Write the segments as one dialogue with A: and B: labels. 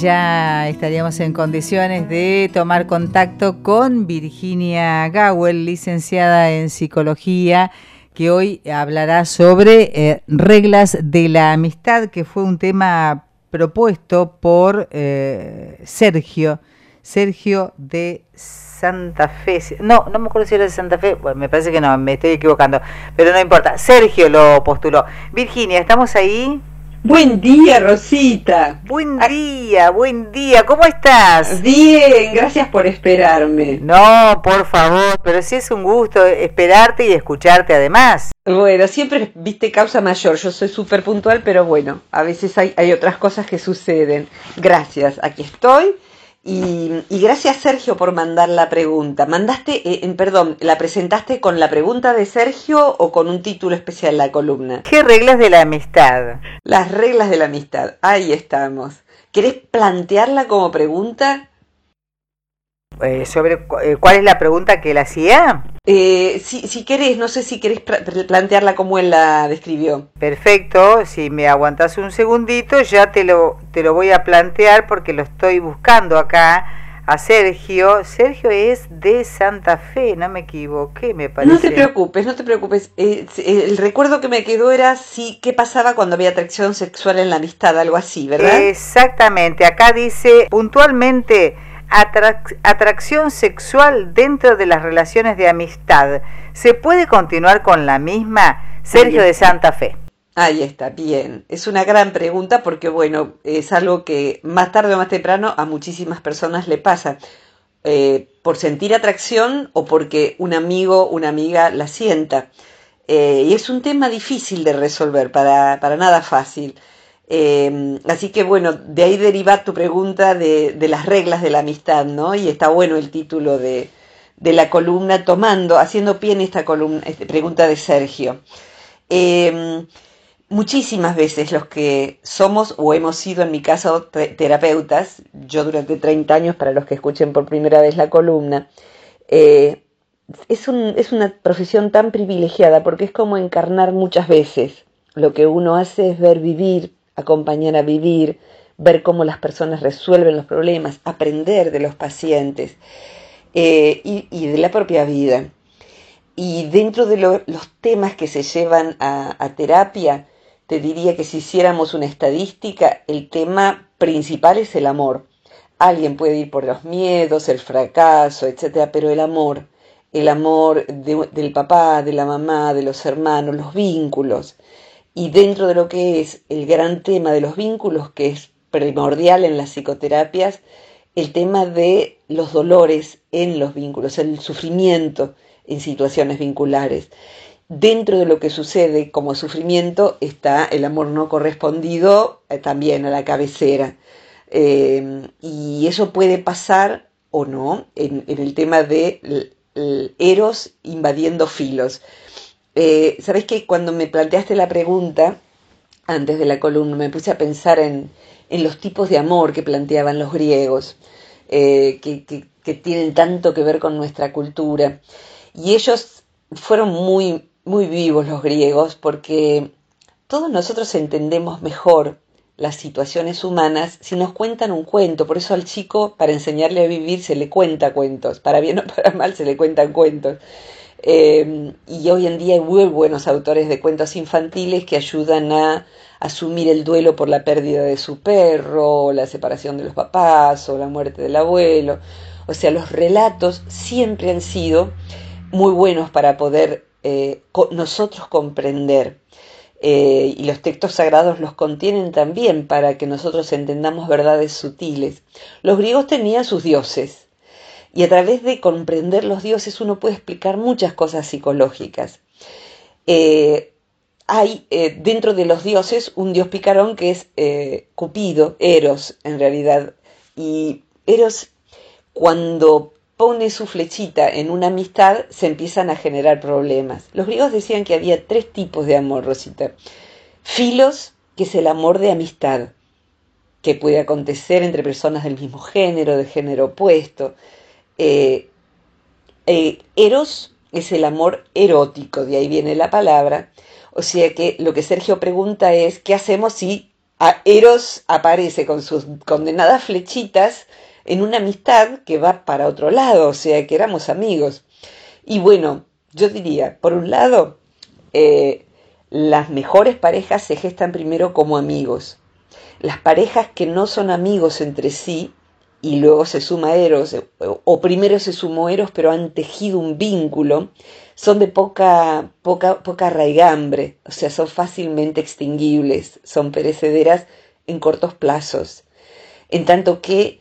A: Ya estaríamos en condiciones de tomar contacto con Virginia Gawel, licenciada en psicología, que hoy hablará sobre eh, reglas de la amistad, que fue un tema propuesto por eh, Sergio, Sergio de Santa Fe. No, no me acuerdo si era de Santa Fe, bueno, me parece que no, me estoy equivocando, pero no importa. Sergio lo postuló. Virginia, ¿estamos ahí?
B: Buen día, Rosita.
A: Buen día, buen día. ¿Cómo estás?
B: Bien, gracias por esperarme.
A: No, por favor, pero sí es un gusto esperarte y escucharte además.
B: Bueno, siempre viste causa mayor. Yo soy súper puntual, pero bueno, a veces hay, hay otras cosas que suceden. Gracias, aquí estoy y, gracias Sergio por mandar la pregunta. Mandaste, eh, perdón, ¿la presentaste con la pregunta de Sergio o con un título especial la columna?
A: ¿Qué reglas de la amistad?
B: Las reglas de la amistad, ahí estamos. ¿Querés plantearla como pregunta?
A: Eh, sobre eh, cuál es la pregunta que él hacía.
B: Eh, si, si querés, no sé si querés plantearla como él la describió.
A: Perfecto, si me aguantas un segundito, ya te lo, te lo voy a plantear porque lo estoy buscando acá a Sergio. Sergio es de Santa Fe, no me equivoqué, me parece.
B: No te preocupes, no te preocupes. el recuerdo que me quedó era si qué pasaba cuando había atracción sexual en la amistad, algo así, ¿verdad?
A: Exactamente, acá dice puntualmente atracción sexual dentro de las relaciones de amistad. ¿Se puede continuar con la misma? Sergio de Santa Fe.
B: Ahí está, bien. Es una gran pregunta porque, bueno, es algo que más tarde o más temprano a muchísimas personas le pasa. Eh, por sentir atracción o porque un amigo, una amiga la sienta. Eh, y es un tema difícil de resolver, para, para nada fácil. Eh, así que bueno, de ahí deriva tu pregunta de, las reglas de la amistad, ¿no? Y está bueno el título de, la columna, tomando, haciendo pie en esta columna, pregunta de Sergio. Eh, muchísimas veces los que somos o hemos sido, en mi caso, terapeutas, yo durante 30 años, para los que escuchen por primera vez la columna, eh, es, es una profesión tan privilegiada porque es como encarnar muchas veces. Lo que uno hace es ver vivir acompañar a vivir, ver cómo las personas resuelven los problemas, aprender de los pacientes eh, y, de la propia vida. Y dentro de los temas que se llevan a, terapia, te diría que si hiciéramos una estadística, el tema principal es el amor. Alguien puede ir por los miedos, el fracaso, etcétera, pero el amor, el amor del papá, de la mamá, de los hermanos, los vínculos, y dentro de lo que es el gran tema de los vínculos, que es primordial en las psicoterapias, el tema de los dolores en los vínculos, el sufrimiento en situaciones vinculares. Dentro de lo que sucede como sufrimiento está el amor no correspondido eh, también a la cabecera. Eh, y eso puede pasar o no en, en el tema de eros invadiendo filos. Eh, Sabes que cuando me planteaste la pregunta, antes de la columna, me puse a pensar en, los tipos de amor que planteaban los griegos, eh, que, tienen tanto que ver con nuestra cultura. Y ellos fueron muy, muy vivos los griegos porque todos nosotros entendemos mejor las situaciones humanas si nos cuentan un cuento. Por eso al chico, para enseñarle a vivir, se le cuenta cuentos. Para bien o para mal, se le cuentan cuentos. Em, y hoy en día hay muy buenos autores de cuentos infantiles que ayudan a asumir el duelo por la pérdida de su perro, la separación de los papás, o la muerte del abuelo. O sea, los relatos siempre han sido muy buenos para poder eh, nosotros comprender. Eh, y los textos sagrados los contienen también para que nosotros entendamos verdades sutiles. Los griegos tenían sus dioses, y a través de comprender los dioses uno puede explicar muchas cosas psicológicas. Eh, hay eh, dentro de los dioses un dios picarón que es eh, Cupido, Eros en realidad. Y Eros cuando pone su flechita en una amistad, se empiezan a generar problemas. Los griegos decían que había tres tipos de amor, Rosita. Filos, que es el amor de amistad, que puede acontecer entre personas del mismo género, de género opuesto. Eh, eh, eros es el amor erótico, de ahí viene la palabra. O sea que lo que Sergio pregunta es, ¿qué hacemos si Eros aparece con sus condenadas flechitas en una amistad que va para otro lado, o sea, que éramos amigos. Y bueno, yo diría, por un lado, eh, las mejores parejas se gestan primero como amigos. Las parejas que no son amigos entre sí y luego se suma Eros, o primero se sumó Eros pero han tejido un vínculo, son de poca, poca, poca raigambre, o sea, son fácilmente extinguibles, son perecederas en cortos plazos. En tanto que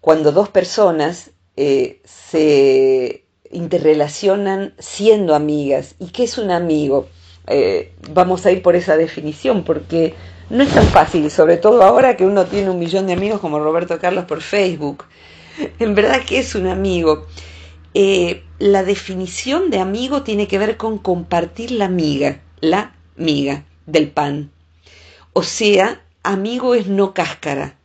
B: cuando dos personas eh, se interrelacionan siendo amigas. ¿Y qué es un amigo? Eh, vamos a ir por esa definición porque no es tan fácil, sobre todo ahora que uno tiene un millón de amigos como Roberto Carlos por Facebook. En verdad, ¿qué es un amigo? Eh, la definición de amigo tiene que ver con compartir la miga, la miga del pan. O sea, amigo es no cáscara,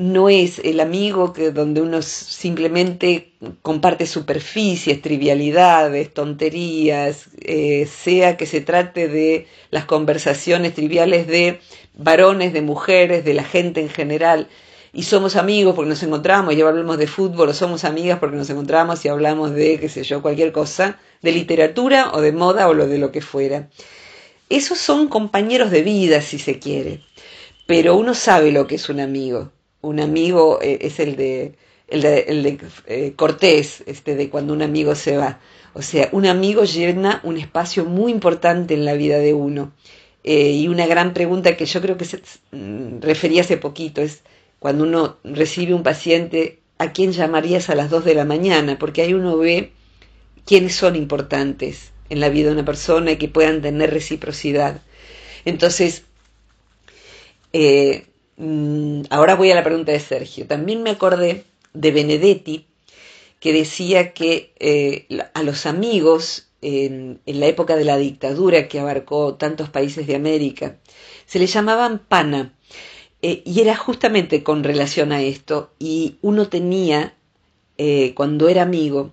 B: no es el amigo que donde uno simplemente comparte superficies, trivialidades, tonterías, eh, sea que se trate de las conversaciones triviales de varones, de mujeres, de la gente en general. Y somos amigos porque nos encontramos y hablamos de fútbol, o somos amigas porque nos encontramos y hablamos de, qué sé yo, cualquier cosa, de literatura o de moda o lo de lo que fuera. Esos son compañeros de vida, si se quiere, pero uno sabe lo que es un amigo un amigo eh, es el de, el de, el de eh, Cortés, este, de cuando un amigo se va. O sea, un amigo llena un espacio muy importante en la vida de uno. Eh, y una gran pregunta que yo creo que se mm, refería hace poquito es cuando uno recibe un paciente, ¿a quién llamarías a las dos de la mañana? Porque ahí uno ve quiénes son importantes en la vida de una persona y que puedan tener reciprocidad. Entonces, eh, ahora voy a la pregunta de Sergio. También me acordé de Benedetti, que decía que eh, a los amigos en, la época de la dictadura que abarcó tantos países de América, se les llamaban pana. Eh, y era justamente con relación a esto. Y uno tenía, eh, cuando era amigo,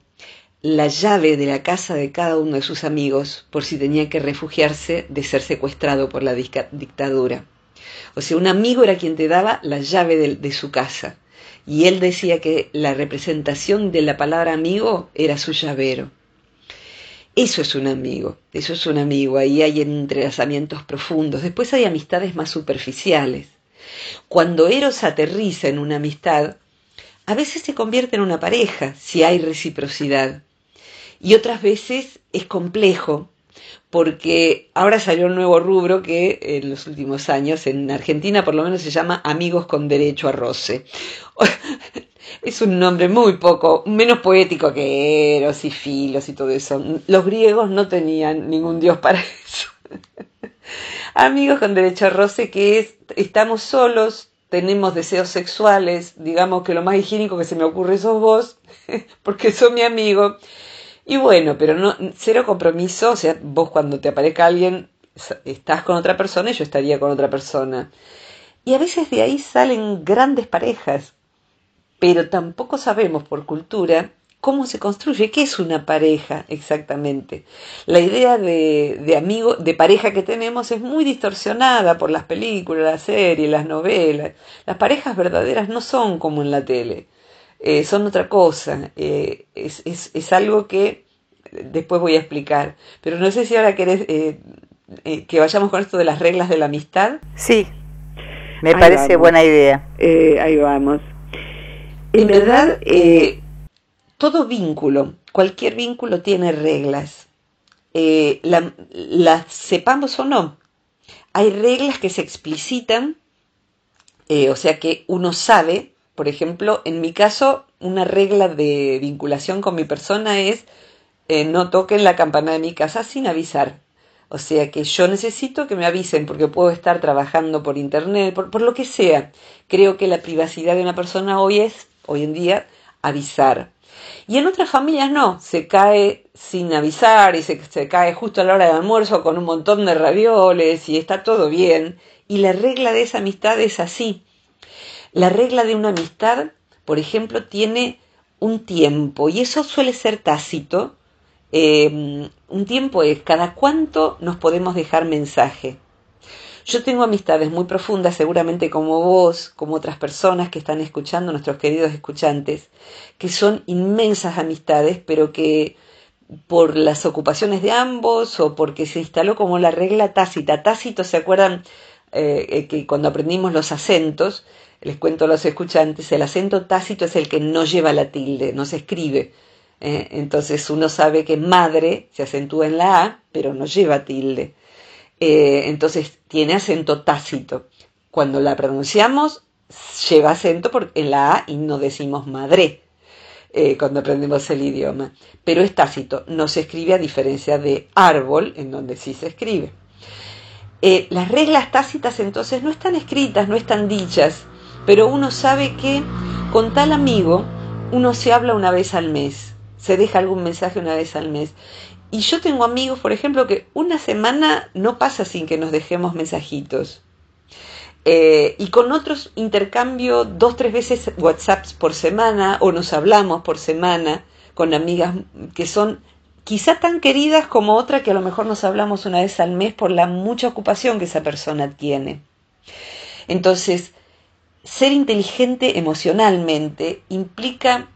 B: la llave de la casa de cada uno de sus amigos por si tenía que refugiarse de ser secuestrado por la dictadura. O sea, un amigo era quien te daba la llave de, su casa. Y él decía que la representación de la palabra amigo era su llavero. Eso es un amigo, eso es un amigo, ahí hay entrelazamientos profundos. Después hay amistades más superficiales. Cuando Eros aterriza en una amistad, a veces se convierte en una pareja, si hay reciprocidad. Y otras veces es complejo, porque ahora salió un nuevo rubro que en los últimos años en Argentina por lo menos se llama Amigos con Derecho a Roce. es un nombre muy poco, menos poético que Eros y Filos y todo eso. Los griegos no tenían ningún dios para eso. Amigos con Derecho a Roce que es, estamos solos, tenemos deseos sexuales, digamos que lo más higiénico que se me ocurre sos vos, porque sos mi amigo y bueno, pero no, cero compromiso, o sea, vos cuando te aparezca alguien, estás con otra persona y yo estaría con otra persona. Y a veces de ahí salen grandes parejas, pero tampoco sabemos por cultura cómo se construye, qué es una pareja exactamente. La idea de, de amigo, de pareja que tenemos es muy distorsionada por las películas, las series, las novelas. Las parejas verdaderas no son como en la tele. Eh, son otra cosa. Eh, es, es, es, algo que después voy a explicar. Pero no sé si ahora querés eh, que vayamos con esto de las reglas de la amistad.
A: Sí, me parece buena idea.
B: ahí vamos. En verdad, todo vínculo, cualquier vínculo tiene reglas. las sepamos o no. Hay reglas que se explicitan, o sea que uno sabe por ejemplo, en mi caso, una regla de vinculación con mi persona es eh, no toquen la campana de mi casa sin avisar. O sea que yo necesito que me avisen porque puedo estar trabajando por internet, por, lo que sea. Creo que la privacidad de una persona hoy es, hoy en día, avisar. Y en otras familias no, se cae sin avisar y se, se, cae justo a la hora del almuerzo con un montón de ravioles y está todo bien. Y la regla de esa amistad es así. La regla de una amistad, por ejemplo, tiene un tiempo y eso suele ser tácito. Eh, un tiempo es cada cuánto nos podemos dejar mensaje. Yo tengo amistades muy profundas, seguramente como vos, como otras personas que están escuchando, nuestros queridos escuchantes, que son inmensas amistades, pero que por las ocupaciones de ambos o porque se instaló como la regla tácita. Tácito, ¿se acuerdan eh, que cuando aprendimos los acentos, les cuento a los escuchantes, el acento tácito es el que no lleva la tilde, no se escribe. Eh, entonces uno sabe que madre se acentúa en la A, pero no lleva tilde. Eh, entonces tiene acento tácito. Cuando la pronunciamos, lleva acento en la A y no decimos madre eh, cuando aprendemos el idioma. Pero es tácito, no se escribe a diferencia de árbol, en donde sí se escribe. Las reglas tácitas entonces no están escritas, no están dichas, pero uno sabe que con tal amigo uno se habla una vez al mes, se deja algún mensaje una vez al mes. Y yo tengo amigos, por ejemplo, que una semana no pasa sin que nos dejemos mensajitos. Eh, y con otros intercambio dos, tres veces WhatsApps por semana o nos hablamos por semana con amigas que son quizá tan queridas como otra que a lo mejor nos hablamos una vez al mes por la mucha ocupación que esa persona tiene. Entonces, ser inteligente emocionalmente implica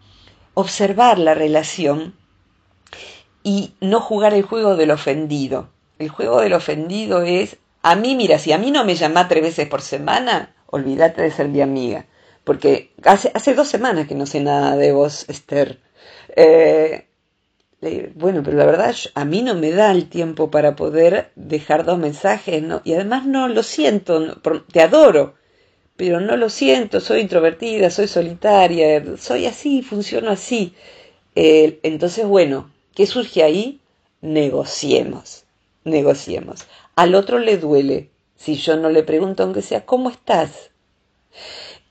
B: observar la relación y no jugar el juego del ofendido. El juego del ofendido es, a mí, mira, si a mí no me llama tres veces por semana, olvídate de ser mi amiga. Porque hace, hace dos semanas que no sé nada de vos, Esther. Eh, bueno, pero la verdad a mí no me da el tiempo para poder dejar dos mensajes, ¿no? Y además no lo siento, te adoro, pero no lo siento, soy introvertida, soy solitaria, soy así, funciono así. Eh, entonces, bueno, ¿Qué surge ahí? Negociemos, negociemos. Al otro le duele si yo no le pregunto, aunque sea, ¿cómo estás?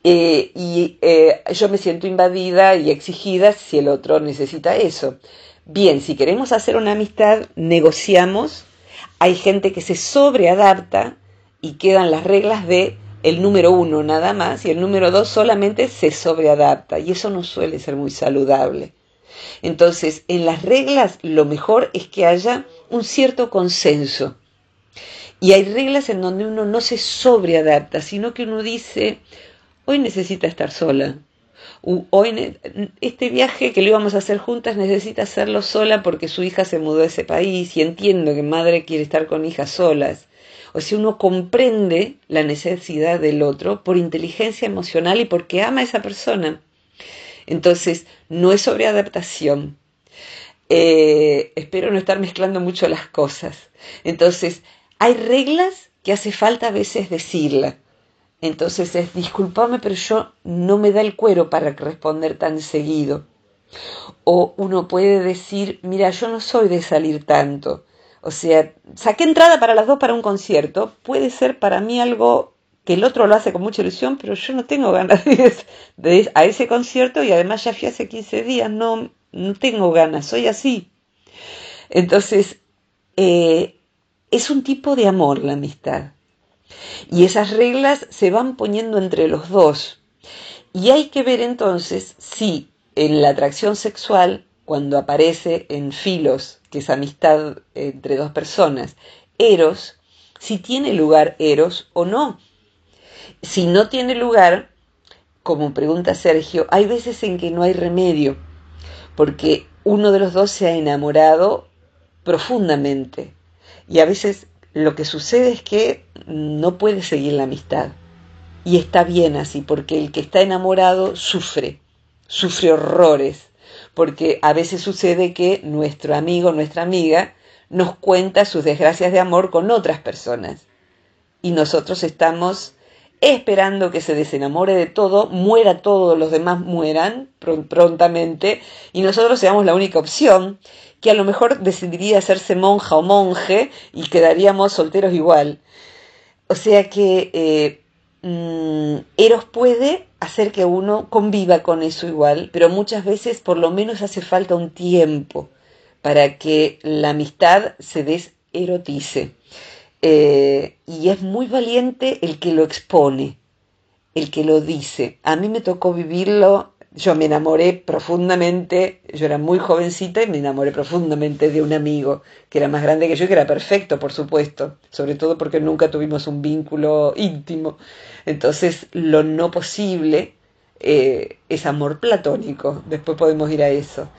B: Eh, y eh, yo me siento invadida y exigida si el otro necesita eso. Bien, si queremos hacer una amistad, negociamos. Hay gente que se sobreadapta y quedan las reglas de el número uno nada más y el número dos solamente se sobreadapta y eso no suele ser muy saludable. Entonces, en las reglas lo mejor es que haya un cierto consenso. Y hay reglas en donde uno no se sobreadapta, sino que uno dice, hoy necesita estar sola. Hoy este viaje que lo íbamos a hacer juntas necesita hacerlo sola porque su hija se mudó a ese país y entiendo que madre quiere estar con hijas solas. O sea, uno comprende la necesidad del otro por inteligencia emocional y porque ama a esa persona. Entonces, no es sobre adaptación. Eh, espero no estar mezclando mucho las cosas. Entonces, hay reglas que hace falta a veces decirla. Entonces es, discúlpame, pero yo no me da el cuero para responder tan seguido. O uno puede decir, mira, yo no soy de salir tanto. O sea, saqué entrada para las dos para un concierto. Puede ser para mí algo que el otro lo hace con mucha ilusión, pero yo no tengo ganas de, ir a ese concierto y además ya fui hace 15 días, no, no tengo ganas, soy así. Entonces, eh, es un tipo de amor la amistad. Y esas reglas se van poniendo entre los dos. Y hay que ver entonces si en la atracción sexual, cuando aparece en filos, que es amistad entre dos personas, eros, si tiene lugar eros o no. Si no tiene lugar, como pregunta Sergio, hay veces en que no hay remedio, porque uno de los dos se ha enamorado profundamente. Y a veces lo que sucede es que no puede seguir la amistad. Y está bien así, porque el que está enamorado sufre, sufre horrores, porque a veces sucede que nuestro amigo, nuestra amiga, nos cuenta sus desgracias de amor con otras personas. Y nosotros estamos esperando que se desenamore de todo, muera todos los demás mueran prontamente y nosotros seamos la única opción, que a lo mejor decidiría hacerse monja o monje y quedaríamos solteros igual. O sea que eh, mm, Eros puede hacer que uno conviva con eso igual, pero muchas veces por lo menos hace falta un tiempo para que la amistad se deserotice. Eh, y es muy valiente el que lo expone, el que lo dice. A mí me tocó vivirlo, yo me enamoré profundamente, yo era muy jovencita y me enamoré profundamente de un amigo que era más grande que yo y que era perfecto, por supuesto, sobre todo porque nunca tuvimos un vínculo íntimo. Entonces, lo no posible eh, es amor platónico, después podemos ir a eso.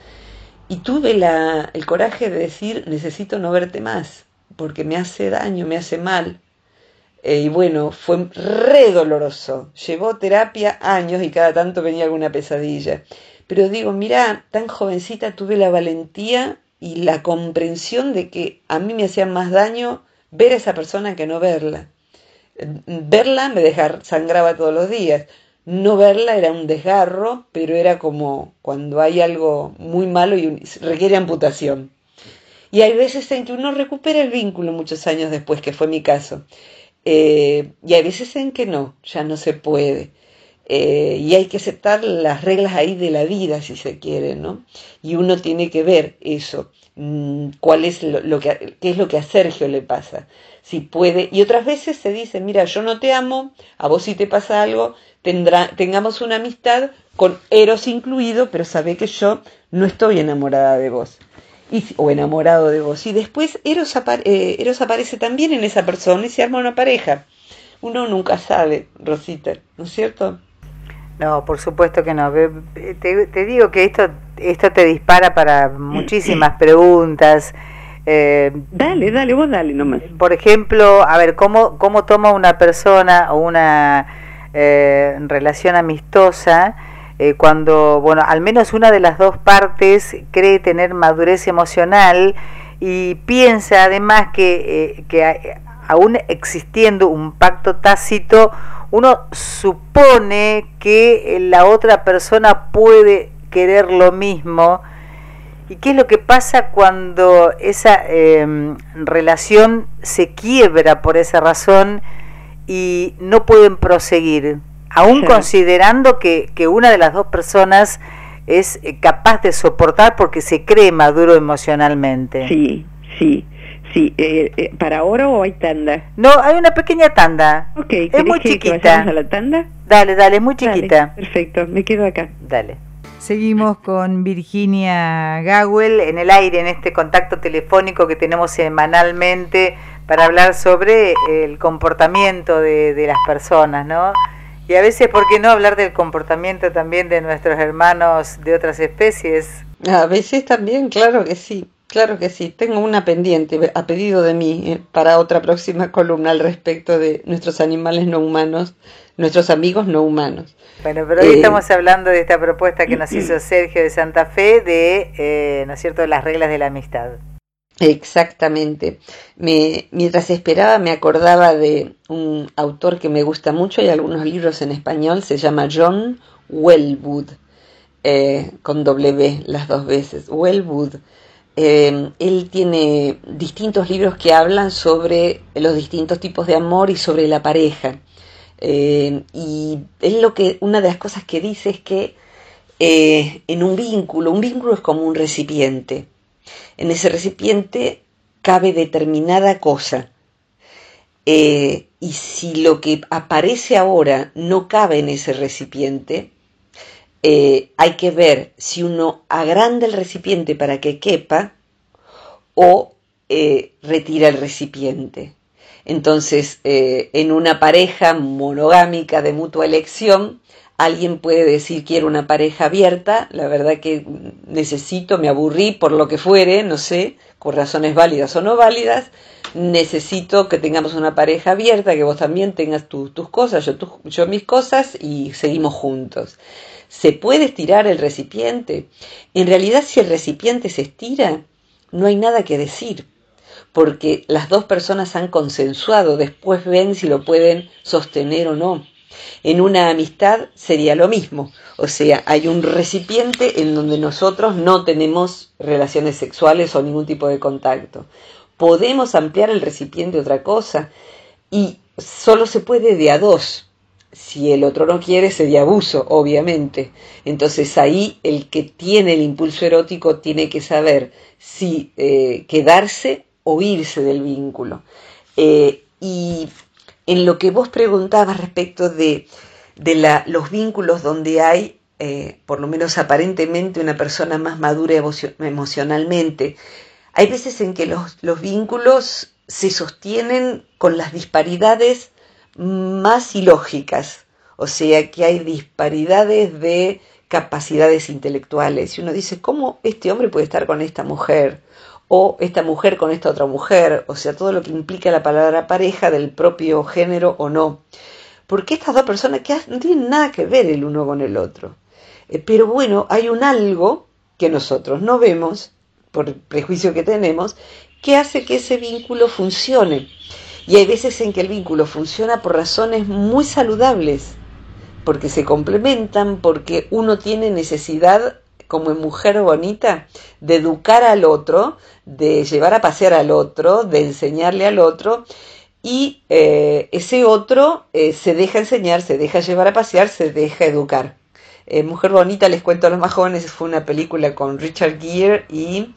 B: Y tuve la, el coraje de decir, necesito no verte más, porque me hace daño, me hace mal. Eh, y bueno, fue re doloroso. Llevó terapia años y cada tanto venía alguna pesadilla. Pero digo, mira, tan jovencita tuve la valentía y la comprensión de que a mí me hacía más daño ver a esa persona que no verla. Verla me dejaba, sangraba todos los días. No verla era un desgarro, pero era como cuando hay algo muy malo y requiere amputación. Y hay veces en que uno recupera el vínculo muchos años después, que fue mi caso. Eh, y hay veces en que no, ya no se puede. Eh, y hay que aceptar las reglas ahí de la vida, si se quiere, ¿no? Y uno tiene que ver eso, mm, cuál es lo, que, qué es lo que a Sergio le pasa, si puede. Y otras veces se dice, mira, yo no te amo, a vos si te pasa algo, tendrá, tengamos una amistad con Eros incluido, pero sabe que yo no estoy enamorada de vos. Y, o enamorado de vos. Y después Eros, eh, Eros aparece también en esa persona y se arma una pareja. Uno nunca sabe, Rosita, ¿no es cierto?
A: No, por supuesto que no. Te, digo que esto, esto te dispara para muchísimas preguntas.
B: Eh, dale, dale, vos dale nomás.
A: Por ejemplo, a ver, ¿cómo, cómo toma una persona o una eh, relación amistosa eh, cuando, bueno, al menos una de las dos partes cree tener madurez emocional y piensa además que, que aún existiendo un pacto tácito, uno supone que la otra persona puede querer lo mismo. ¿Y qué es lo que pasa cuando esa em, relación se quiebra por esa razón y no pueden proseguir? Aún considerando que, que una de las dos personas es capaz de soportar porque se cree maduro emocionalmente.
B: Sí, sí. Sí, eh, eh, ¿para ahora o hay tanda?
A: No, hay una pequeña tanda.
B: Ok, es muy chiquita. a la tanda?
A: Dale, dale, es muy chiquita.
B: perfecto, me quedo acá.
A: Dale. Seguimos con Virginia Gawel en el aire, en este contacto telefónico que tenemos semanalmente para hablar sobre el comportamiento de, de las personas, ¿no? Y a veces, ¿por qué no hablar del comportamiento también de nuestros hermanos de otras especies?
B: A veces también, claro que sí. Claro que sí, tengo una pendiente a pedido de mí eh, para otra próxima columna al respecto de nuestros animales no humanos, nuestros amigos no humanos.
A: Bueno, pero hoy eh, estamos hablando de esta propuesta que nos hizo Sergio de Santa Fe de, eh, ¿no es cierto?, las reglas de la amistad.
B: Exactamente. Me, mientras esperaba me acordaba de un autor que me gusta mucho, hay algunos libros en español, se llama John Wellwood, con W las dos veces, Wellwood Em, él tiene distintos libros que hablan sobre los distintos tipos de amor y sobre la pareja. Em, y es lo que, una de las cosas que dice es que eh, en un vínculo, un vínculo es como un recipiente. En ese recipiente cabe determinada cosa. Eh, y si lo que aparece ahora no cabe en ese recipiente, eh, hay que ver si uno agranda el recipiente para que quepa o eh, retira el recipiente. Entonces, en una pareja monogámica de mutua elección, alguien puede decir quiero una pareja abierta, la verdad que necesito, me aburrí por lo que fuere, no sé, por razones válidas o no válidas, necesito que tengamos una pareja abierta, que vos también tengas tus cosas, yo, yo mis cosas y seguimos juntos. ¿Se puede estirar el recipiente? En realidad, si el recipiente se estira, no hay nada que decir, porque las dos personas han consensuado, después ven si lo pueden sostener o no. En una amistad sería lo mismo, o sea, hay un recipiente en donde nosotros no tenemos relaciones sexuales o ningún tipo de contacto. Podemos ampliar el recipiente otra cosa y solo se puede de a dos Si el otro no quiere, sería abuso, obviamente. Entonces ahí el que tiene el impulso erótico tiene que saber si eh, quedarse o irse del vínculo. Eh, y en lo que vos preguntabas respecto de, de los vínculos donde hay, eh, por lo menos aparentemente, una persona más madura emocionalmente, hay veces en que los, los vínculos se sostienen con las disparidades más ilógicas, o sea que hay disparidades de capacidades intelectuales. Y uno dice, ¿cómo este hombre puede estar con esta mujer? O esta mujer con esta otra mujer, o sea, todo lo que implica la palabra pareja del propio género o no. Porque estas dos personas que no tienen nada que ver el uno con el otro. Eh, pero bueno, hay un algo que nosotros no vemos, por el prejuicio que tenemos, que hace que ese vínculo funcione. Y hay veces en que el vínculo funciona por razones muy saludables, porque se complementan, porque uno tiene necesidad como mujer bonita de educar al otro, de llevar a pasear al otro, de enseñarle al otro, y eh, ese otro eh, se deja enseñar, se deja llevar a pasear, se deja educar. Eh, mujer Bonita, les cuento a los más jóvenes, fue una película con Richard Gere y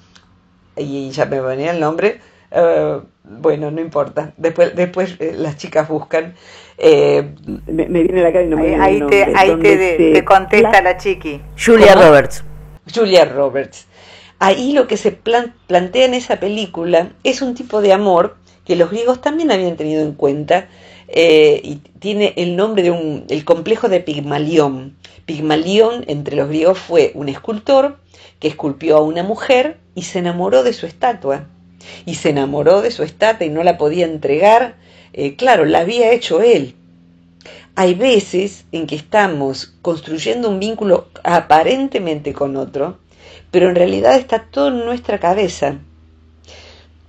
B: y ya me venía el nombre, eh, bueno, no importa, después, después eh, las chicas buscan. Eh, me, viene la cara y no me
A: ahí, viene el Ahí te, te, contesta la, chiqui.
C: Julia Roberts.
B: Julia Roberts. Ahí lo que se plantea en esa película es un tipo de amor que los griegos también habían tenido en cuenta y tiene el nombre de un, el complejo de Pigmalión. Pigmalión entre los griegos fue un escultor que esculpió a una mujer y se enamoró de su estatua. Y se enamoró de su estatua y no la podía entregar. Eh, claro, la había hecho él. Hay veces en que estamos construyendo un vínculo aparentemente con otro, pero en realidad está todo en nuestra cabeza.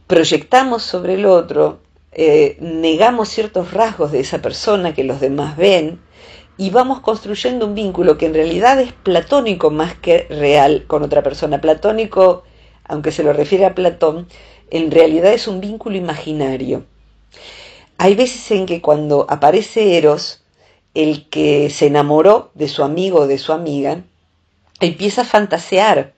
B: Proyectamos sobre el otro, eh, negamos ciertos rasgos de esa persona que los demás ven y vamos construyendo un vínculo que en realidad es platónico más que real con otra persona. Platónico, aunque se lo refiere a Platón, en realidad es un vínculo imaginario. Hay veces en que cuando aparece Eros, el que se enamoró de su amigo o de su amiga, empieza a fantasear.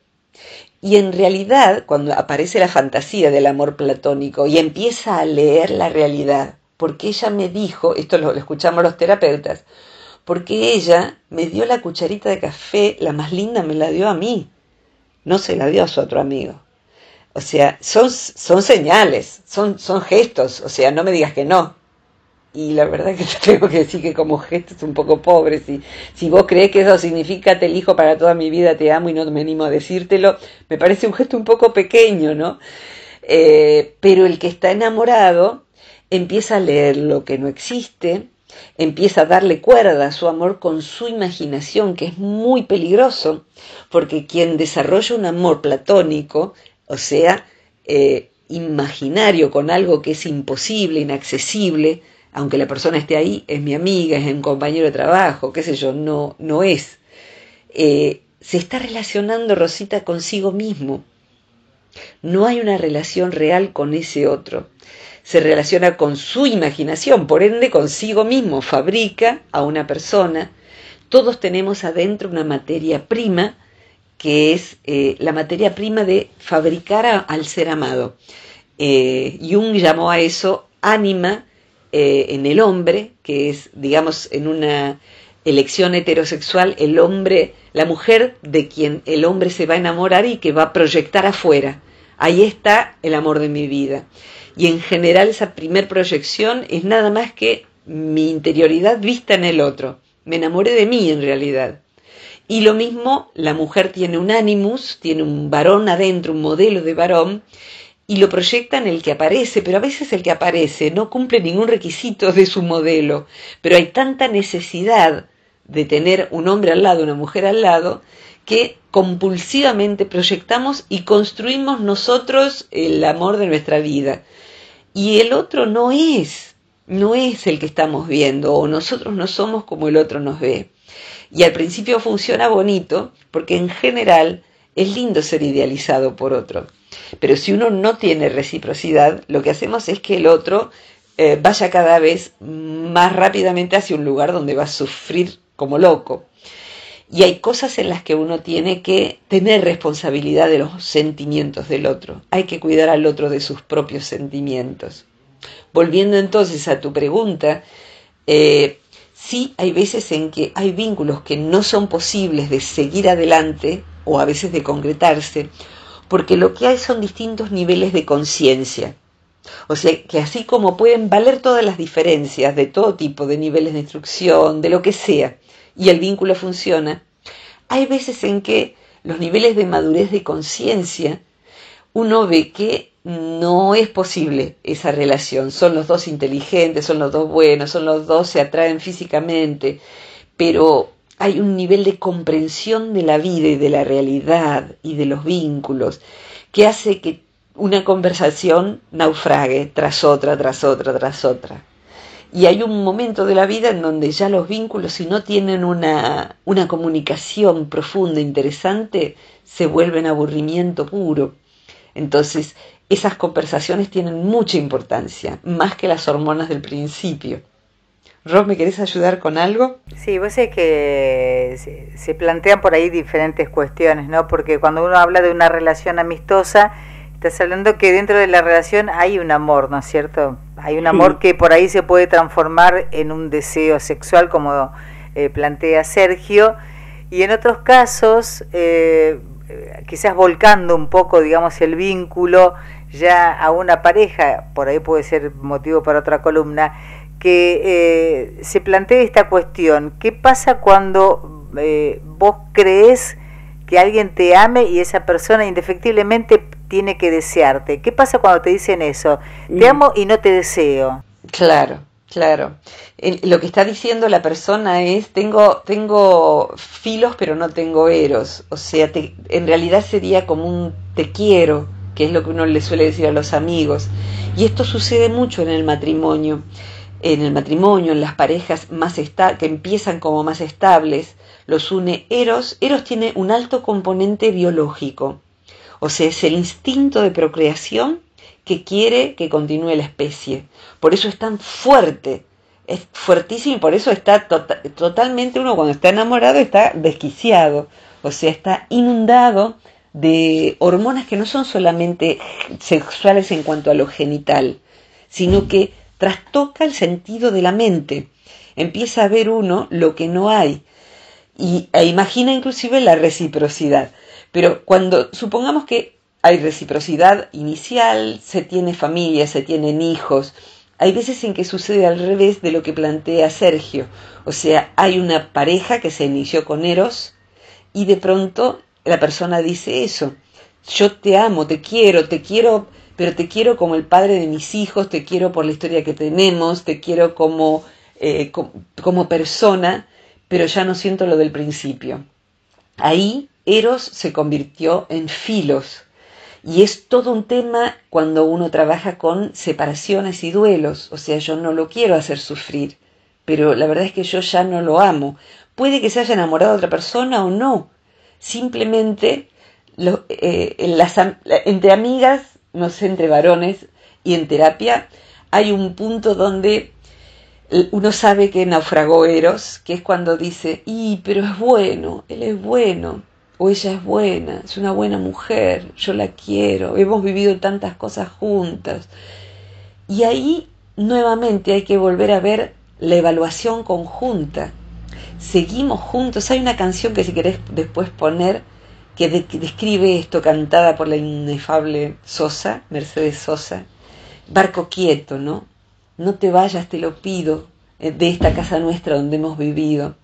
B: Y en realidad, cuando aparece la fantasía del amor platónico y empieza a leer la realidad, porque ella me dijo, esto lo, escuchamos los terapeutas, porque ella me dio la cucharita de café, la más linda me la dio a mí, no se la dio a su otro amigo. O sea, son, son señales, son, son gestos, o sea, no me digas que no. Y la verdad que te tengo que decir que como gesto es un poco pobre. Si, si vos crees que eso significa te elijo para toda mi vida, te amo y no me animo a decírtelo, me parece un gesto un poco pequeño, ¿no? Eh, pero el que está enamorado empieza a leer lo que no existe, empieza a darle cuerda a su amor con su imaginación, que es muy peligroso, porque quien desarrolla un amor platónico, o sea, eh, imaginario con algo que es imposible, inaccesible, aunque la persona esté ahí, es mi amiga, es un compañero de trabajo, qué sé yo, no, no es. Eh, se está relacionando Rosita consigo mismo. No hay una relación real con ese otro se relaciona con su imaginación, por ende consigo mismo, fabrica a una persona. Todos tenemos adentro una materia prima que es eh, la materia prima de fabricar al ser amado. Eh, Jung llamó a eso ánima eh, en el hombre, que es, digamos, en una elección heterosexual, el hombre, la mujer de quien el hombre se va a enamorar y que va a proyectar afuera. Ahí está el amor de mi vida. Y en general esa primer proyección es nada más que mi interioridad vista en el otro. Me enamoré de mí en realidad. Y lo mismo, la mujer tiene un animus, tiene un varón adentro, un modelo de varón, y lo proyecta en el que aparece, pero a veces el que aparece no cumple ningún requisito de su modelo, pero hay tanta necesidad de tener un hombre al lado, una mujer al lado, que compulsivamente proyectamos y construimos nosotros el amor de nuestra vida y el otro no es, no es el que estamos viendo o nosotros no somos como el otro nos ve. Y al principio funciona bonito porque en general es lindo ser idealizado por otro. Pero si uno no tiene reciprocidad, lo que hacemos es que el otro eh, vaya cada vez más rápidamente hacia un lugar donde va a sufrir como loco. Y hay cosas en las que uno tiene que tener responsabilidad de los sentimientos del otro. Hay que cuidar al otro de sus propios sentimientos. Volviendo entonces a tu pregunta, eh, sí hay veces en que hay vínculos que no son posibles de seguir adelante o a veces de concretarse, porque lo que hay son distintos niveles de conciencia. O sea, que así como pueden valer todas las diferencias de todo tipo, de niveles de instrucción, de lo que sea, y el vínculo funciona, hay veces en que los niveles de madurez de conciencia uno ve que no es posible esa relación. Son los dos inteligentes, son los dos buenos, son los dos se atraen físicamente, pero hay un nivel de comprensión de la vida y de la realidad y de los vínculos que hace que una conversación naufrague tras otra, tras otra, tras otra. Y hay un momento de la vida en donde ya los vínculos, si no tienen una, una comunicación profunda, interesante, se vuelven aburrimiento puro. Entonces, esas conversaciones tienen mucha importancia, más que las hormonas del principio. Rob, ¿me querés ayudar con algo?
A: Sí, vos sabés que se, se plantean por ahí diferentes cuestiones, ¿no? Porque cuando uno habla de una relación amistosa, Estás hablando que dentro de la relación hay un amor, ¿no es cierto? Hay un amor que por ahí se puede transformar en un deseo sexual, como eh, plantea Sergio, y en otros casos, eh, quizás volcando un poco, digamos, el vínculo ya a una pareja, por ahí puede ser motivo para otra columna, que eh, se plantee esta cuestión, ¿qué pasa cuando vos crees que alguien te ame y esa persona indefectiblemente tiene que desearte. ¿Qué pasa cuando te dicen eso? Te mm. amo y no te deseo.
B: Claro, claro. lo que está diciendo la persona es, tengo, tengo filos pero no tengo eros. O sea, en realidad sería como un te quiero, que es lo que uno le suele decir a los amigos. Y esto sucede mucho en el matrimonio. En el matrimonio, en las parejas más que empiezan como más estables, los une Eros. Eros tiene un alto componente biológico, o sea, es el instinto de procreación que quiere que continúe la especie. Por eso es tan fuerte, es fuertísimo y por eso está tota-, totalmente uno cuando está enamorado está desquiciado, o sea, está inundado de hormonas que no son solamente sexuales en cuanto a lo genital, sino que trastoca el sentido de la mente. Empieza a ver uno lo que no hay y, e imagina inclusive la reciprocidad. Pero cuando supongamos que hay reciprocidad inicial, se tiene familia, se tienen hijos, hay veces en que sucede al revés de lo que plantea Sergio. O sea, hay una pareja que se inició con Eros y de pronto la persona dice eso. Yo te amo, te quiero, te quiero, pero te quiero como el padre de mis hijos, te quiero por la historia que tenemos, te quiero como, eh, como persona, pero ya no siento lo del principio. Ahí Eros se convirtió en Filos, y es todo un tema cuando uno trabaja con separaciones y duelos, o sea, yo no lo quiero hacer sufrir, pero la verdad es que yo ya no lo amo. Puede que se haya enamorado de otra persona o no, simplemente eh, entre amigas, no sé, entre varones y en terapia, hay un punto donde uno sabe que naufragó Eros, que es cuando dice, y pero es bueno, él es bueno, o ella es buena, es una buena mujer, yo la quiero, hemos vivido tantas cosas juntas. Y ahí nuevamente hay que volver a ver la evaluación conjunta. Seguimos juntos, hay una canción que si querés después poner que, describe esto, cantada por la inefable Sosa, Mercedes Sosa, Barco quieto, ¿no? no te vayas, te lo pido, eh, de esta casa nuestra donde hemos vivido.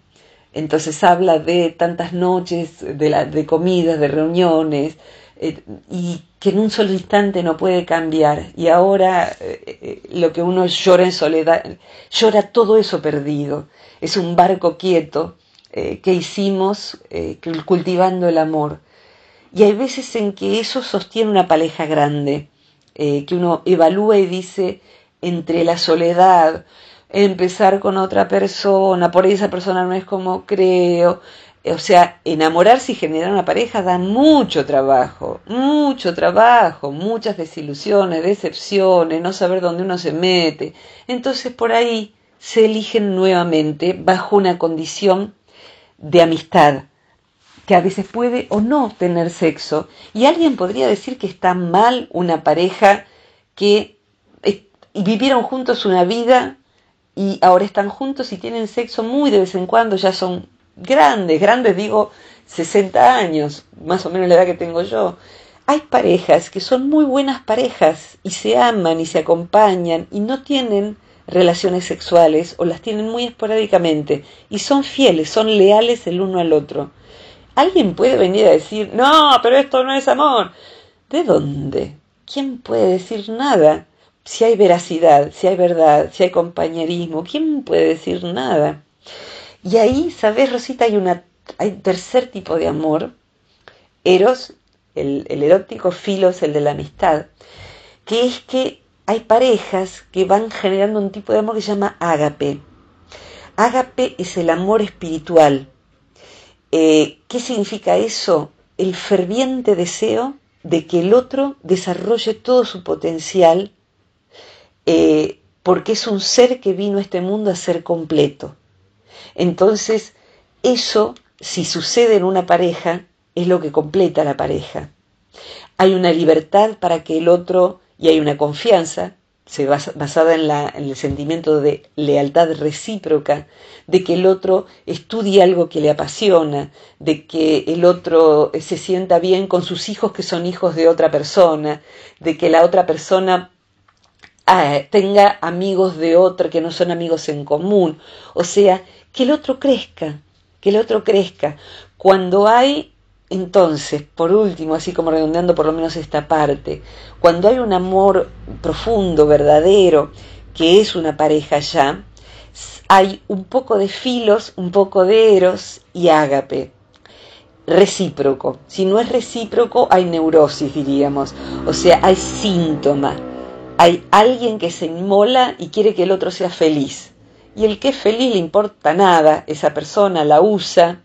B: Entonces habla de tantas noches, de, la, de comidas, de reuniones, eh, y que en un solo instante no puede cambiar. Y ahora eh, lo que uno llora en soledad, llora todo eso perdido. Es un barco quieto que hicimos cultivando el amor. Y hay veces en que eso sostiene una pareja grande, que uno evalúa y dice, entre la soledad, empezar con otra persona, por ahí esa persona no es como creo, O sea, enamorarse y generar una pareja da mucho trabajo, mucho trabajo, muchas desilusiones, decepciones, no saber dónde uno se mete. Entonces por ahí se eligen nuevamente bajo una condición de amistad, que a veces puede o no tener sexo. Y alguien podría decir que está mal una pareja que vivieron juntos una vida y ahora están juntos y tienen sexo muy de vez en cuando, ya son grandes, grandes digo 60 años, más o menos la edad que tengo yo. Hay parejas que son muy buenas parejas y se aman y se acompañan y no tienen relaciones sexuales o las tienen muy esporádicamente y son fieles, son leales el uno al otro. Alguien puede venir a decir, no, pero esto no es amor. ¿De dónde? ¿Quién puede decir nada? Si hay veracidad, si hay verdad, si hay compañerismo, ¿quién puede decir nada? Y ahí, ¿sabes, Rosita? Hay, una, hay un tercer tipo de amor, eros, el, el erótico, filos, el de la amistad, que es que hay parejas que van generando un tipo de amor que se llama ágape. Ágape es el amor espiritual, eh, ¿Qué significa eso? El ferviente deseo de que el otro desarrolle todo su potencial eh, porque es un ser que vino a este mundo a ser completo. Entonces, eso, si sucede en una pareja, es lo que completa la pareja. Hay una libertad para que el otro, y hay una confianza se basa, basada en, en el sentimiento de lealtad recíproca, de que el otro estudie algo que le apasiona, de que el otro eh, se sienta bien con sus hijos que son hijos de otra persona, de que la otra persona ah, tenga amigos de otra que no son amigos en común, o sea, que el otro crezca, que el otro crezca. Cuando hay entonces, por último, así como redondeando por lo menos esta parte, cuando hay un amor profundo, verdadero, que es una pareja ya, hay un poco de filos, un poco de eros y ágape. Recíproco. Si no es recíproco, hay neurosis, diríamos. O sea, hay síntoma. Hay alguien que se inmola y quiere que el otro sea feliz. Y el que es feliz le importa nada, esa persona la usa,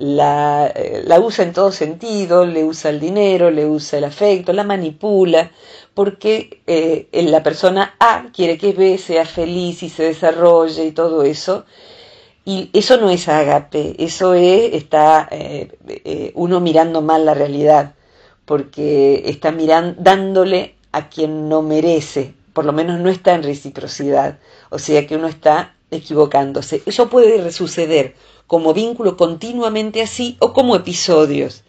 B: la, eh, la, usa en todo sentido, le usa el dinero, le usa el afecto, la manipula, porque eh, la persona A quiere que B sea feliz y se desarrolle y todo eso. Y eso no es agape, eso es, está eh, uno mirando mal la realidad, porque está mirando, dándole a quien no merece, por lo menos no está en reciprocidad, o sea que uno está equivocándose. Eso puede suceder como vínculo continuamente así o como episodios.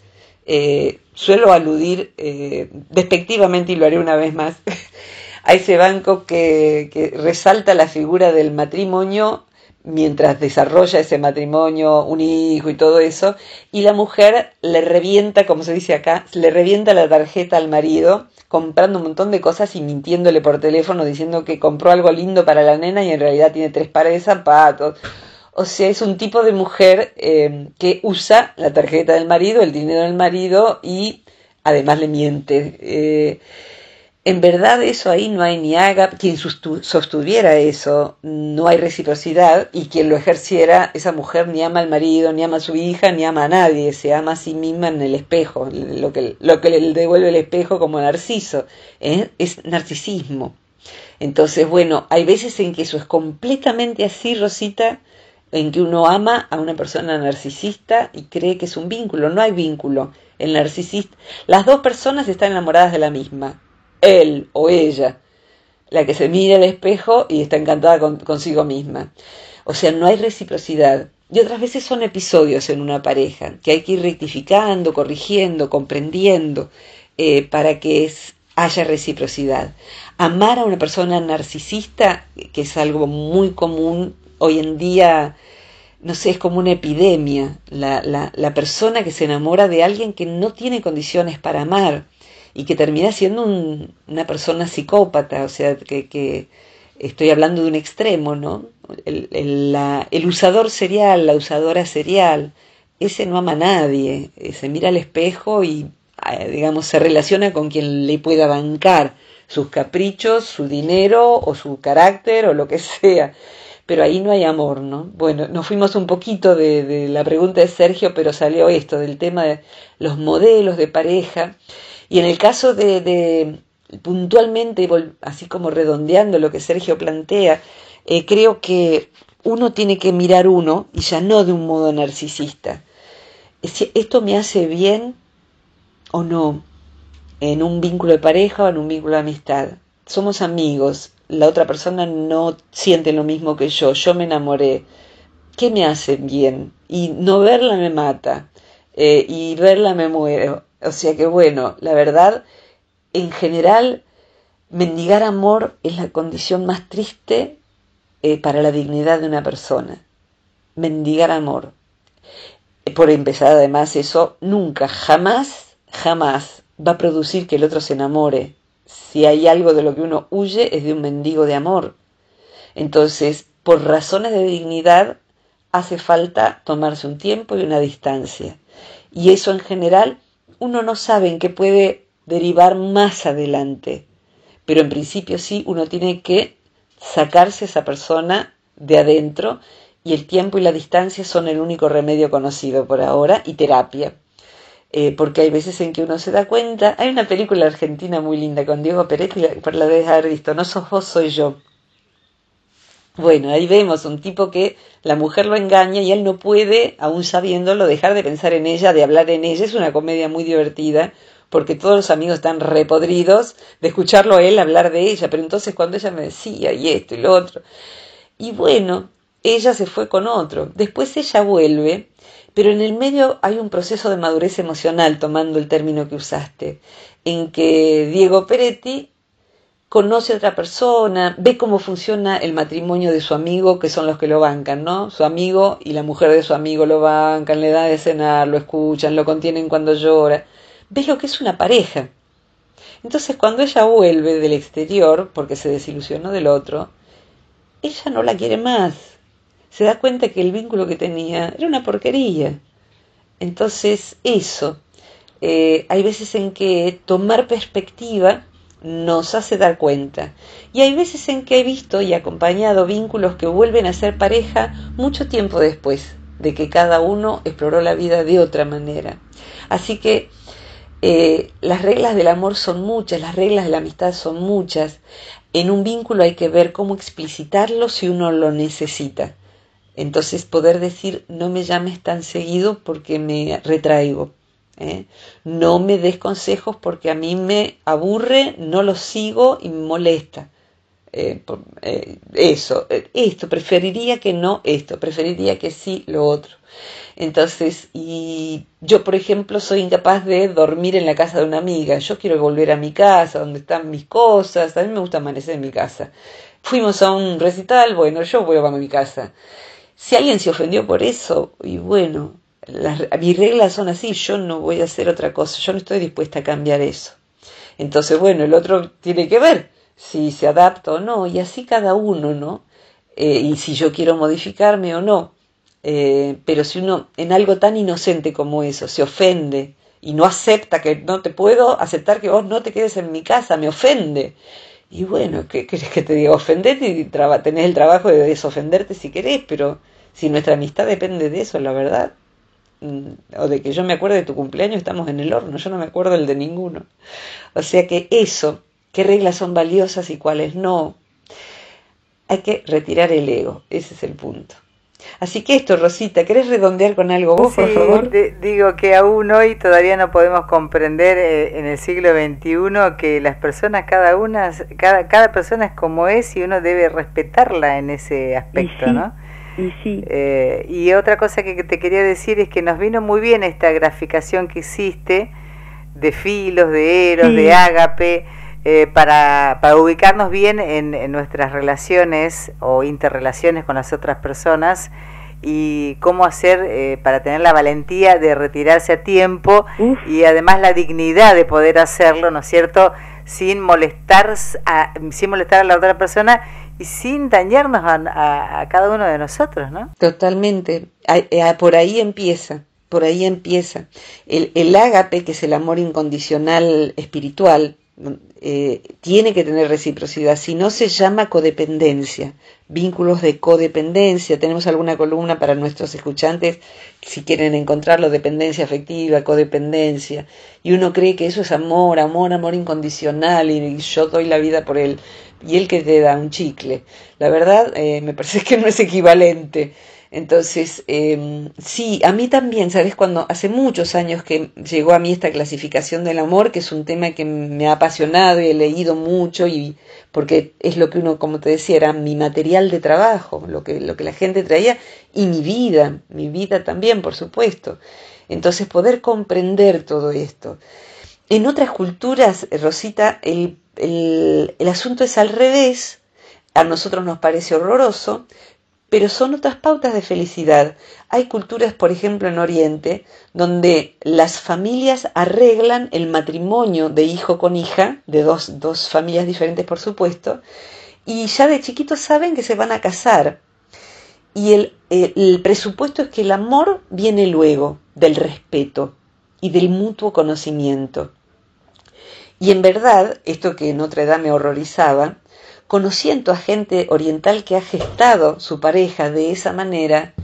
B: Eh, suelo aludir eh, despectivamente, y lo haré una vez más, a ese banco que, que resalta la figura del matrimonio mientras desarrolla ese matrimonio, un hijo y todo eso, y la mujer le revienta, como se dice acá, le revienta la tarjeta al marido, comprando un montón de cosas y mintiéndole por teléfono diciendo que compró algo lindo para la nena y en realidad tiene tres pares de zapatos. O sea, es un tipo de mujer eh, que usa la tarjeta del marido, el dinero del marido y además le miente. Eh, en verdad eso ahí no hay ni haga, quien sostuviera eso, no hay reciprocidad y quien lo ejerciera, esa mujer ni ama al marido, ni ama a su hija, ni ama a nadie, se ama a sí misma en el espejo, lo que, lo que le devuelve el espejo como narciso, ¿eh? es narcisismo. Entonces, bueno, hay veces en que eso es completamente así, Rosita, en que uno ama a una persona narcisista y cree que es un vínculo, no hay vínculo. El narcisista, las dos personas están enamoradas de la misma, él o ella, la que se mira al espejo y está encantada consigo misma. O sea, no hay reciprocidad. Y otras veces son episodios en una pareja que hay que ir rectificando, corrigiendo, comprendiendo eh, para que haya reciprocidad. Amar a una persona narcisista, que es algo muy común hoy en día, no sé, es como una epidemia. La, la, la persona que se enamora de alguien que no tiene condiciones para amar y que termina siendo una persona psicópata, o sea, que, que, estoy hablando de un extremo, ¿no? El, el, la, el, usador serial, la usadora serial, ese no ama a nadie, eh, se mira al espejo y, eh, digamos, se relaciona con quien le pueda bancar sus caprichos, su dinero o su carácter o lo que sea pero ahí no hay amor, ¿no? Bueno, nos fuimos un poquito de, la pregunta de Sergio, pero salió esto, del tema de los modelos de pareja. Y en el caso de, de puntualmente, así como redondeando lo que Sergio plantea, eh, creo que uno tiene que mirar uno y ya no de un modo narcisista. Si esto me hace bien o no en un vínculo de pareja o en un vínculo de amistad. Somos amigos, la otra persona no siente lo mismo que yo, yo me enamoré. ¿Qué me hace bien? Y no verla me mata eh, y verla me muero. O sea que bueno, la verdad, en general, mendigar amor es la condición más triste eh, para la dignidad de una persona. Mendigar amor. Por empezar, además, eso nunca, jamás, jamás va a producir que el otro se enamore. Si hay algo de lo que uno huye es de un mendigo de amor. Entonces, por razones de dignidad, hace falta tomarse un tiempo y una distancia. Y eso en general uno no sabe en qué puede derivar más adelante. Pero en principio sí, uno tiene que sacarse a esa persona de adentro y el tiempo y la distancia son el único remedio conocido por ahora y terapia. Eh, porque hay veces en que uno se da cuenta. Hay una película argentina muy linda con Diego Peretti, por la de haber visto, No sos vos, soy yo. Bueno, ahí vemos un tipo que la mujer lo engaña y él no puede, aún sabiéndolo, dejar de pensar en ella, de hablar en ella. Es una comedia muy divertida porque todos los amigos están repodridos de escucharlo a él hablar de ella. Pero entonces cuando ella me decía y esto y lo otro. Y bueno, ella se fue con otro. Después ella vuelve pero en el medio hay un proceso de madurez emocional, tomando el término que usaste, en que Diego Peretti conoce a otra persona, ve cómo funciona el matrimonio de su amigo, que son los que lo bancan, ¿no? Su amigo y la mujer de su amigo lo bancan, le dan de cenar, lo escuchan, lo contienen cuando llora. Ve lo que es una pareja. Entonces cuando ella vuelve del exterior, porque se desilusionó del otro, ella no la quiere más se da cuenta que el vínculo que tenía era una porquería. Entonces, eso, eh, hay veces en que tomar perspectiva nos hace dar cuenta. Y hay veces en que he visto y acompañado vínculos que vuelven a ser pareja mucho tiempo después de que cada uno exploró la vida de otra manera. Así que eh, las reglas del amor son muchas, las reglas de la amistad son muchas. En un vínculo hay que ver cómo explicitarlo si uno lo necesita. Entonces poder decir, no me llames tan seguido porque me retraigo. ¿eh? No me des consejos porque a mí me aburre, no los sigo y me molesta. Eh, eh, eso, esto, preferiría que no esto, preferiría que sí lo otro. Entonces, y yo, por ejemplo, soy incapaz de dormir en la casa de una amiga. Yo quiero volver a mi casa, donde están mis cosas. A mí me gusta amanecer en mi casa. Fuimos a un recital, bueno, yo vuelvo a mi casa. Si alguien se ofendió por eso, y bueno, las, mis reglas son así, yo no voy a hacer otra cosa, yo no estoy dispuesta a cambiar eso. Entonces, bueno, el otro tiene que ver si se adapta o no, y así cada uno, ¿no? Eh, y si yo quiero modificarme o no. Eh, pero si uno en algo tan inocente como eso se ofende y no acepta que no te puedo aceptar que vos no te quedes en mi casa, me ofende. Y bueno, ¿qué querés que te diga? Ofendete y tenés el trabajo de desofenderte si querés, pero si nuestra amistad depende de eso, la verdad, mm, o de que yo me acuerde de tu cumpleaños, estamos en el horno, yo no me acuerdo el de ninguno. O sea que eso, qué reglas son valiosas y cuáles no, hay que retirar el ego, ese es el punto. Así que esto, Rosita, ¿querés redondear con algo vos, por favor?
A: digo que aún hoy todavía no podemos comprender eh, en el siglo XXI que las personas, cada una, cada, cada persona es como es y uno debe respetarla en ese aspecto, ¿no?
C: Y sí.
A: Eh, y otra cosa que te quería decir es que nos vino muy bien esta graficación que hiciste de filos, de eros, de ágape, eh, para, para, ubicarnos bien en, nuestras relaciones o interrelaciones con las otras personas y cómo hacer eh, para tener la valentía de retirarse a tiempo y además la dignidad de poder hacerlo, ¿no es cierto? Sin molestar a, sin molestar a la otra persona y sin dañarnos a, cada uno de nosotros, ¿no?
B: Totalmente. Eh, por ahí empieza, por ahí empieza. El, el ágape, que es el amor incondicional espiritual, eh, tiene que tener reciprocidad, si no se llama codependencia, vínculos de codependencia. Tenemos alguna columna para nuestros escuchantes, si quieren encontrarlo, dependencia afectiva, codependencia. Y uno cree que eso es amor, amor, amor incondicional y yo doy la vida por él. Y él que te da un chicle. La verdad, eh, me parece que no es equivalente. Entonces, eh, sí, a mí también, ¿sabes? Cuando hace muchos años que llegó a mí esta clasificación del amor, que es un tema que me ha apasionado y he leído mucho, y porque es lo que uno, como te decía, era mi material de trabajo, lo que, lo que la gente traía, y mi vida, mi vida también, por supuesto. Entonces, poder comprender todo esto. En otras culturas, Rosita, el, el, el asunto es al revés, a nosotros nos parece horroroso, pero son otras pautas de felicidad. Hay culturas, por ejemplo, en Oriente, donde las familias arreglan el matrimonio de hijo con hija, de dos, dos familias diferentes, por supuesto, y ya de chiquitos saben que se van a casar. Y el, el presupuesto es que el amor viene luego del respeto y del mutuo conocimiento. Y en verdad, esto que en otra edad me horrorizaba, conociendo a gente oriental que ha gestado su pareja de esa manera,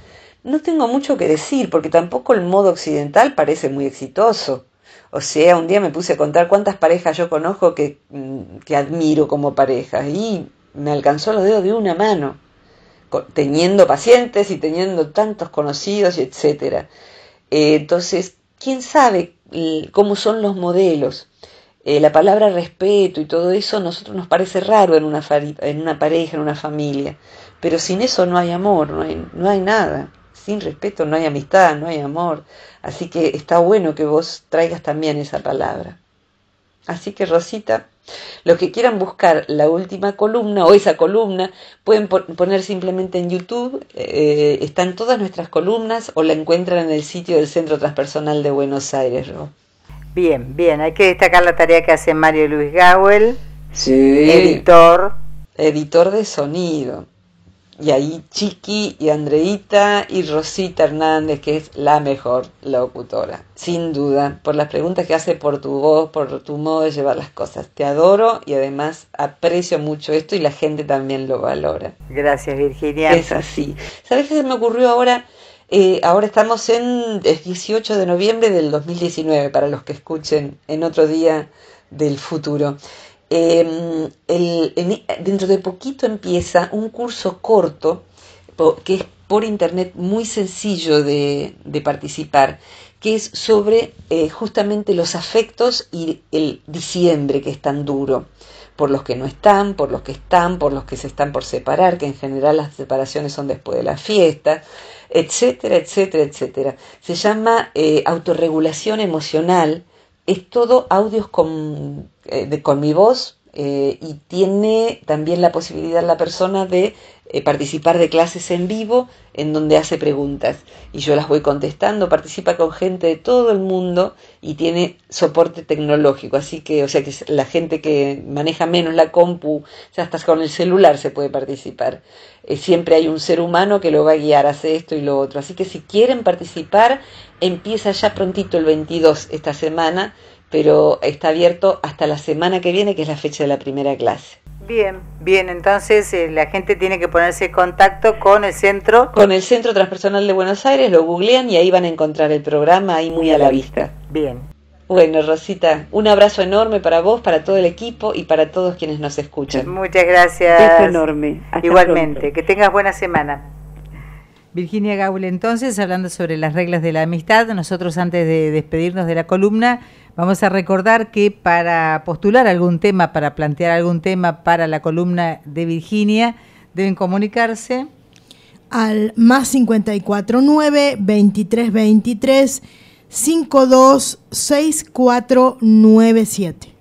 B: no tengo mucho que decir, porque tampoco el modo occidental parece muy exitoso. O sea, un día me puse a contar cuántas parejas yo conozco que, mm, que admiro como parejas y me alcanzó los dedos de una mano, teniendo pacientes y teniendo tantos conocidos y etcétera. Eh, entonces, ¿quién sabe cómo son los modelos? Eh, la palabra respeto y todo eso a nosotros nos parece raro en una, en una pareja, en una familia, pero sin eso no hay amor, no hay, no hay nada. Sin respeto no hay amistad, no hay amor. Así que está bueno que vos traigas también esa palabra. Así que Rosita, los que quieran buscar la última columna o esa columna, pueden poner simplemente en YouTube, eh, están todas nuestras columnas o la encuentran en el sitio del Centro Transpersonal de Buenos Aires.
A: Bien, bien, hay que destacar la tarea que hace Mario Luis Gawel, editor.
B: Editor de sonido. Y ahí Chiqui y Andreita y Rosita Hernández, que es la mejor locutora, sin duda, por las preguntas que hace, por tu voz, por tu modo de llevar las cosas. Te adoro y además aprecio mucho esto y la gente también lo valora.
A: Gracias, Virginia.
B: Es así. ¿Sabes qué se me ocurrió ahora? Eh, ahora estamos en el 18 de noviembre del 2019, para los que escuchen en otro día del futuro. Em, dentro de poquito empieza un curso corto que es por internet muy sencillo de, participar, que es sobre eh, justamente los afectos y el diciembre que es tan duro por los que no están, por los que están, por los que se están por separar, que en general las separaciones son después de la fiesta, etcétera, etcétera, etcétera. Se llama eh, autorregulación emocional, es todo audios con, eh, con mi voz eh, y tiene también la posibilidad la persona de eh, participar de clases en vivo en donde hace preguntas y yo las voy contestando, participa con gente de todo el mundo y tiene soporte tecnológico, así que, o sea que la gente que maneja menos la compu, ya estás con el celular se puede participar. Eh, siempre hay un ser humano que lo va a guiar, hace esto y lo otro, así que si quieren participar, empieza ya prontito el 22 esta semana pero está abierto hasta la semana que viene, que es la fecha de la primera clase.
A: Bien, bien, entonces eh, la gente tiene que ponerse en contacto con el centro.
B: Con el Centro Transpersonal de Buenos Aires, lo googlean y ahí van a encontrar el programa ahí muy a la vista.
A: Bien.
B: Bueno, Rosita, un abrazo enorme para vos, para todo el equipo y para todos quienes nos escuchan.
A: Muchas gracias.
B: Beso enorme.
A: Igualmente, que tengas buena semana. Virginia Gaul, entonces, hablando sobre las reglas de la amistad, nosotros antes de despedirnos de la columna, Vamos a recordar que para postular algún tema, para plantear algún tema para la columna de Virginia, deben comunicarse
C: al más 549 2323 526497.